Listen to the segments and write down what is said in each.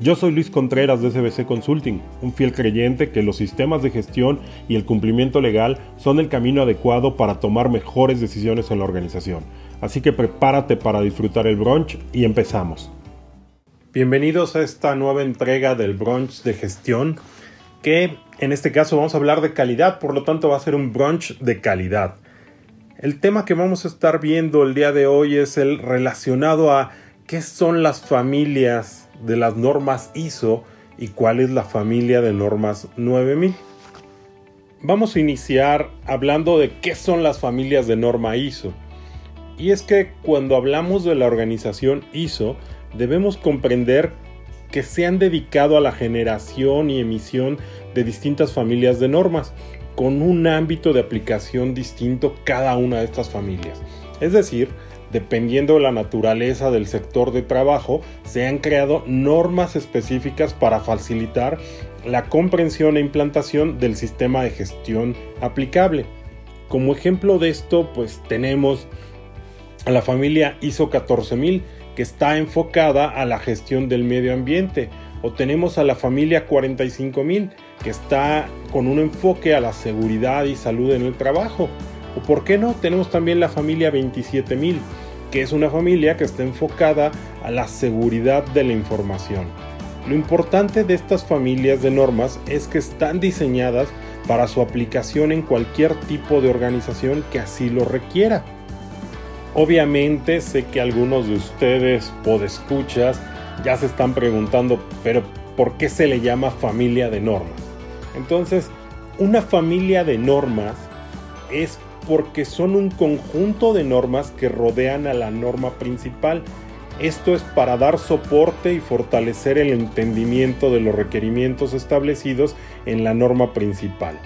Yo soy Luis Contreras de SBC Consulting, un fiel creyente que los sistemas de gestión y el cumplimiento legal son el camino adecuado para tomar mejores decisiones en la organización. Así que prepárate para disfrutar el brunch y empezamos. Bienvenidos a esta nueva entrega del brunch de gestión, que en este caso vamos a hablar de calidad, por lo tanto va a ser un brunch de calidad. El tema que vamos a estar viendo el día de hoy es el relacionado a qué son las familias de las normas ISO y cuál es la familia de normas 9000. Vamos a iniciar hablando de qué son las familias de norma ISO. Y es que cuando hablamos de la organización ISO, debemos comprender que se han dedicado a la generación y emisión de distintas familias de normas, con un ámbito de aplicación distinto cada una de estas familias. Es decir, dependiendo de la naturaleza del sector de trabajo, se han creado normas específicas para facilitar la comprensión e implantación del sistema de gestión aplicable. Como ejemplo de esto, pues tenemos a la familia ISO 14000 que está enfocada a la gestión del medio ambiente, o tenemos a la familia 45000 que está con un enfoque a la seguridad y salud en el trabajo. O por qué no, tenemos también la familia 27000 que es una familia que está enfocada a la seguridad de la información. Lo importante de estas familias de normas es que están diseñadas para su aplicación en cualquier tipo de organización que así lo requiera. Obviamente sé que algunos de ustedes podescuchas ya se están preguntando, pero ¿por qué se le llama familia de normas? Entonces, una familia de normas es porque son un conjunto de normas que rodean a la norma principal. Esto es para dar soporte y fortalecer el entendimiento de los requerimientos establecidos en la norma principal.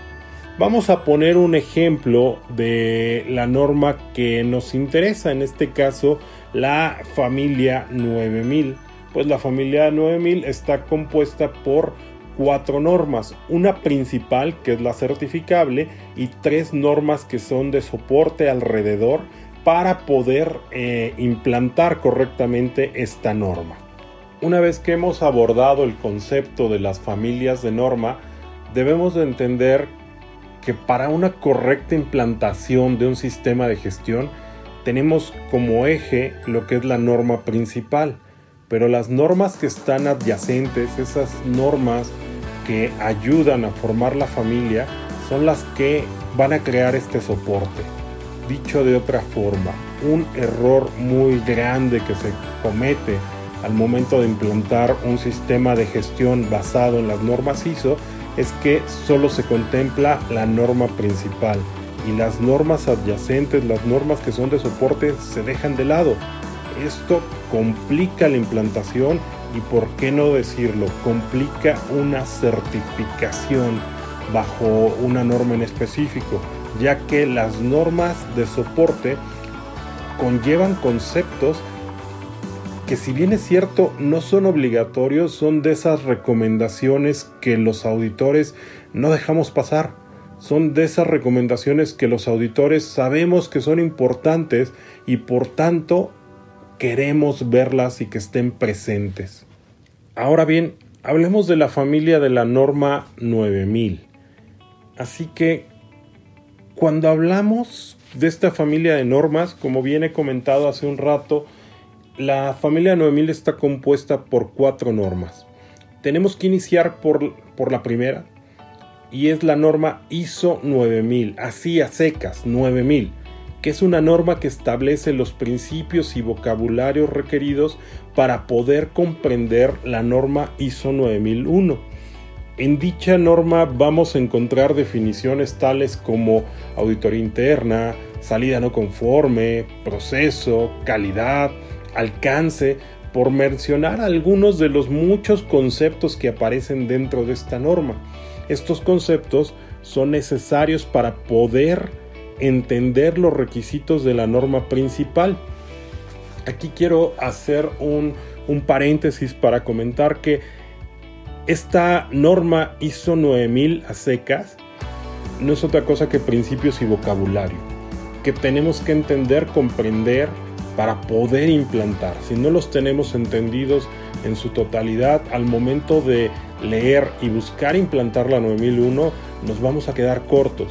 Vamos a poner un ejemplo de la norma que nos interesa, en este caso la familia 9000. Pues la familia 9000 está compuesta por cuatro normas, una principal que es la certificable y tres normas que son de soporte alrededor para poder eh, implantar correctamente esta norma. Una vez que hemos abordado el concepto de las familias de norma, debemos de entender que para una correcta implantación de un sistema de gestión tenemos como eje lo que es la norma principal, pero las normas que están adyacentes, esas normas que ayudan a formar la familia son las que van a crear este soporte. Dicho de otra forma, un error muy grande que se comete al momento de implantar un sistema de gestión basado en las normas ISO es que solo se contempla la norma principal y las normas adyacentes, las normas que son de soporte, se dejan de lado. Esto complica la implantación y por qué no decirlo, complica una certificación bajo una norma en específico, ya que las normas de soporte conllevan conceptos que si bien es cierto no son obligatorios, son de esas recomendaciones que los auditores no dejamos pasar. Son de esas recomendaciones que los auditores sabemos que son importantes y por tanto queremos verlas y que estén presentes. Ahora bien, hablemos de la familia de la norma 9000. Así que, cuando hablamos de esta familia de normas, como bien he comentado hace un rato, la familia 9000 está compuesta por cuatro normas. Tenemos que iniciar por, por la primera, y es la norma ISO 9000, así a secas, 9000 es una norma que establece los principios y vocabularios requeridos para poder comprender la norma ISO 9001. En dicha norma vamos a encontrar definiciones tales como auditoría interna, salida no conforme, proceso, calidad, alcance, por mencionar algunos de los muchos conceptos que aparecen dentro de esta norma. Estos conceptos son necesarios para poder entender los requisitos de la norma principal. Aquí quiero hacer un, un paréntesis para comentar que esta norma ISO 9000 a secas no es otra cosa que principios y vocabulario que tenemos que entender, comprender para poder implantar. Si no los tenemos entendidos en su totalidad, al momento de leer y buscar implantar la 9001, nos vamos a quedar cortos.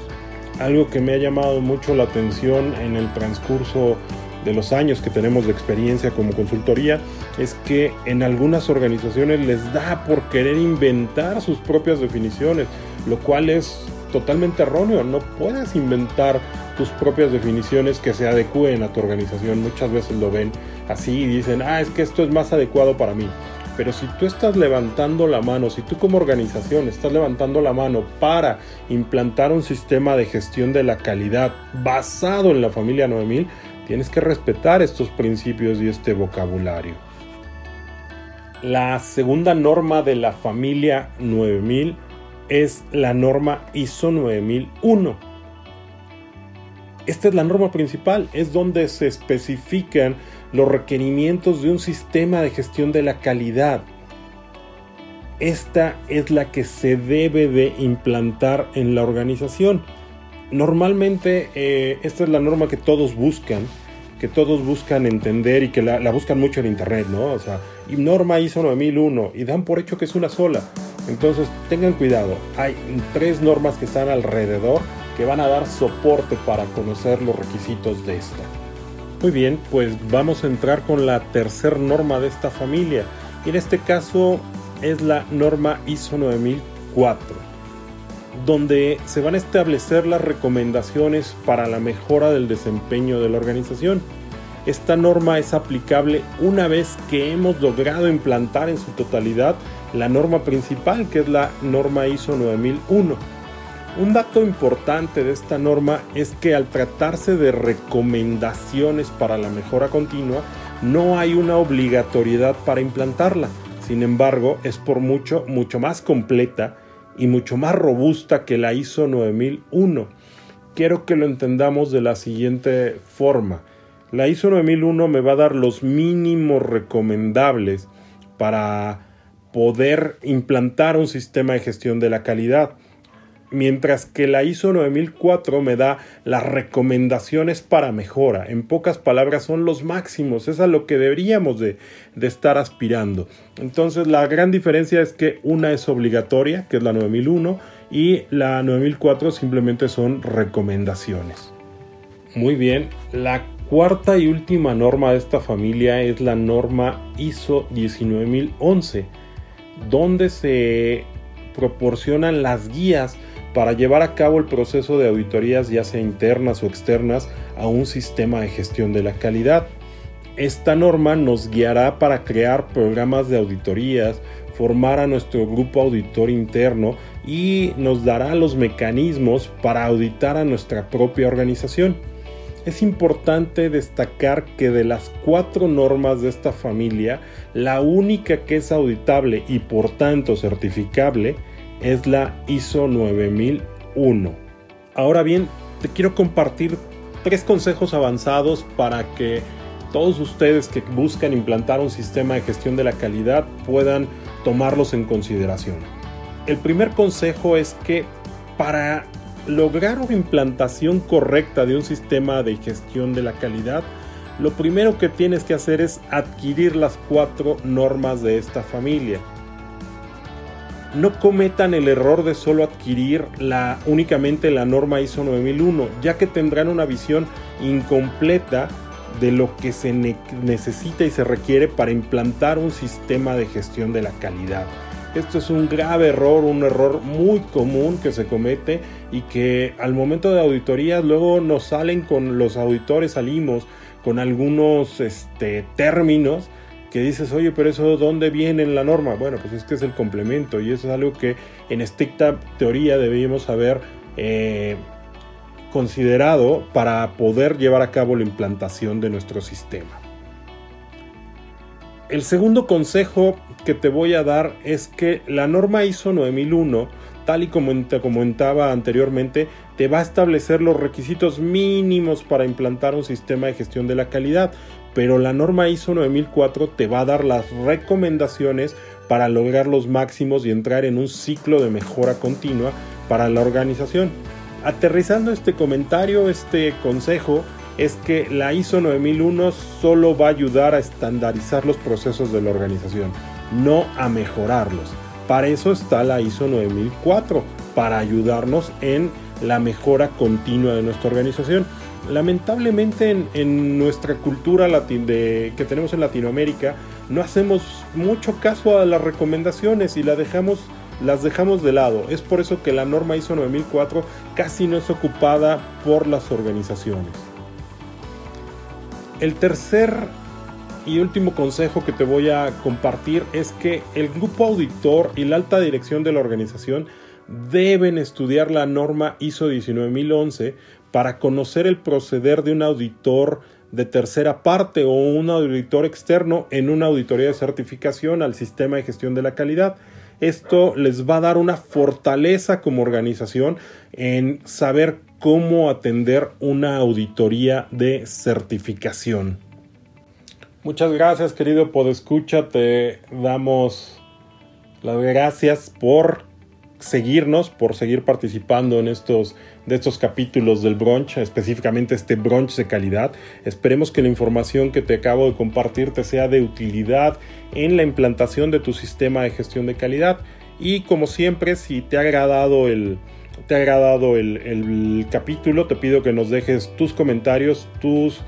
Algo que me ha llamado mucho la atención en el transcurso de los años que tenemos de experiencia como consultoría es que en algunas organizaciones les da por querer inventar sus propias definiciones, lo cual es totalmente erróneo. No puedes inventar tus propias definiciones que se adecúen a tu organización. Muchas veces lo ven así y dicen, ah, es que esto es más adecuado para mí. Pero si tú estás levantando la mano, si tú como organización estás levantando la mano para implantar un sistema de gestión de la calidad basado en la familia 9000, tienes que respetar estos principios y este vocabulario. La segunda norma de la familia 9000 es la norma ISO 9001. Esta es la norma principal, es donde se especifican los requerimientos de un sistema de gestión de la calidad. Esta es la que se debe de implantar en la organización. Normalmente eh, esta es la norma que todos buscan, que todos buscan entender y que la, la buscan mucho en internet, ¿no? O sea, norma ISO 9001 y dan por hecho que es una sola. Entonces tengan cuidado, hay tres normas que están alrededor que van a dar soporte para conocer los requisitos de esta. Muy bien, pues vamos a entrar con la tercera norma de esta familia. Y en este caso es la norma ISO 9004, donde se van a establecer las recomendaciones para la mejora del desempeño de la organización. Esta norma es aplicable una vez que hemos logrado implantar en su totalidad la norma principal, que es la norma ISO 9001. Un dato importante de esta norma es que al tratarse de recomendaciones para la mejora continua, no hay una obligatoriedad para implantarla. Sin embargo, es por mucho, mucho más completa y mucho más robusta que la ISO 9001. Quiero que lo entendamos de la siguiente forma. La ISO 9001 me va a dar los mínimos recomendables para poder implantar un sistema de gestión de la calidad. Mientras que la ISO 9004 me da las recomendaciones para mejora. En pocas palabras son los máximos. Es a lo que deberíamos de, de estar aspirando. Entonces la gran diferencia es que una es obligatoria, que es la 9001, y la 9004 simplemente son recomendaciones. Muy bien, la cuarta y última norma de esta familia es la norma ISO 19011 donde se proporcionan las guías para llevar a cabo el proceso de auditorías ya sea internas o externas a un sistema de gestión de la calidad. Esta norma nos guiará para crear programas de auditorías, formar a nuestro grupo auditor interno y nos dará los mecanismos para auditar a nuestra propia organización. Es importante destacar que de las cuatro normas de esta familia, la única que es auditable y por tanto certificable es la ISO 9001. Ahora bien, te quiero compartir tres consejos avanzados para que todos ustedes que buscan implantar un sistema de gestión de la calidad puedan tomarlos en consideración. El primer consejo es que para lograr una implantación correcta de un sistema de gestión de la calidad, lo primero que tienes que hacer es adquirir las cuatro normas de esta familia. No cometan el error de solo adquirir únicamente la norma ISO 9001, ya que tendrán una visión incompleta de lo que se necesita y se requiere para implantar un sistema de gestión de la calidad. Esto es un grave error, un error muy común que se comete y que al momento de auditorías luego nos salen con los auditores, salimos con algunos este, términos que dices, oye, pero eso ¿dónde viene en la norma? Bueno, pues es que es el complemento y eso es algo que en estricta teoría debíamos haber eh, considerado para poder llevar a cabo la implantación de nuestro sistema. El segundo consejo que te voy a dar es que la norma ISO 9001 tal y como te comentaba anteriormente, te va a establecer los requisitos mínimos para implantar un sistema de gestión de la calidad, pero la norma ISO 9004 te va a dar las recomendaciones para lograr los máximos y entrar en un ciclo de mejora continua para la organización. Aterrizando este comentario, este consejo, es que la ISO 9001 solo va a ayudar a estandarizar los procesos de la organización, no a mejorarlos. Para eso está la ISO 9004, para ayudarnos en la mejora continua de nuestra organización. Lamentablemente en, nuestra cultura de, que tenemos en Latinoamérica no hacemos mucho caso a las recomendaciones y la dejamos, las dejamos de lado. Es por eso que la norma ISO 9004 casi no es ocupada por las organizaciones. El tercer y último consejo que te voy a compartir es que el grupo auditor y la alta dirección de la organización deben estudiar la norma ISO 19011 para conocer el proceder de un auditor de tercera parte o un auditor externo en una auditoría de certificación al sistema de gestión de la calidad. Esto les va a dar una fortaleza como organización en saber cómo atender una auditoría de certificación. Muchas gracias, querido Podescucha. Te damos las gracias por seguirnos, por seguir participando en estos, de estos capítulos del brunch, específicamente este brunch de calidad. Esperemos que la información que te acabo de compartir te sea de utilidad en la implantación de tu sistema de gestión de calidad. Y como siempre, si te ha agradado el, te ha agradado el, el capítulo, te pido que nos dejes tus comentarios, tus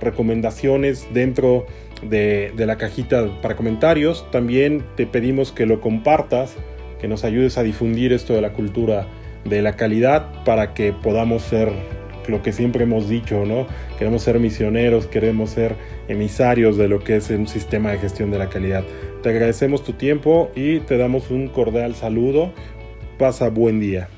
recomendaciones dentro de, la cajita para comentarios. También te pedimos que lo compartas, que nos ayudes a difundir esto de la cultura de la calidad para que podamos ser lo que siempre hemos dicho, ¿no? Queremos ser misioneros, queremos ser emisarios de lo que es un sistema de gestión de la calidad. Te agradecemos tu tiempo y te damos un cordial saludo. Pasa buen día.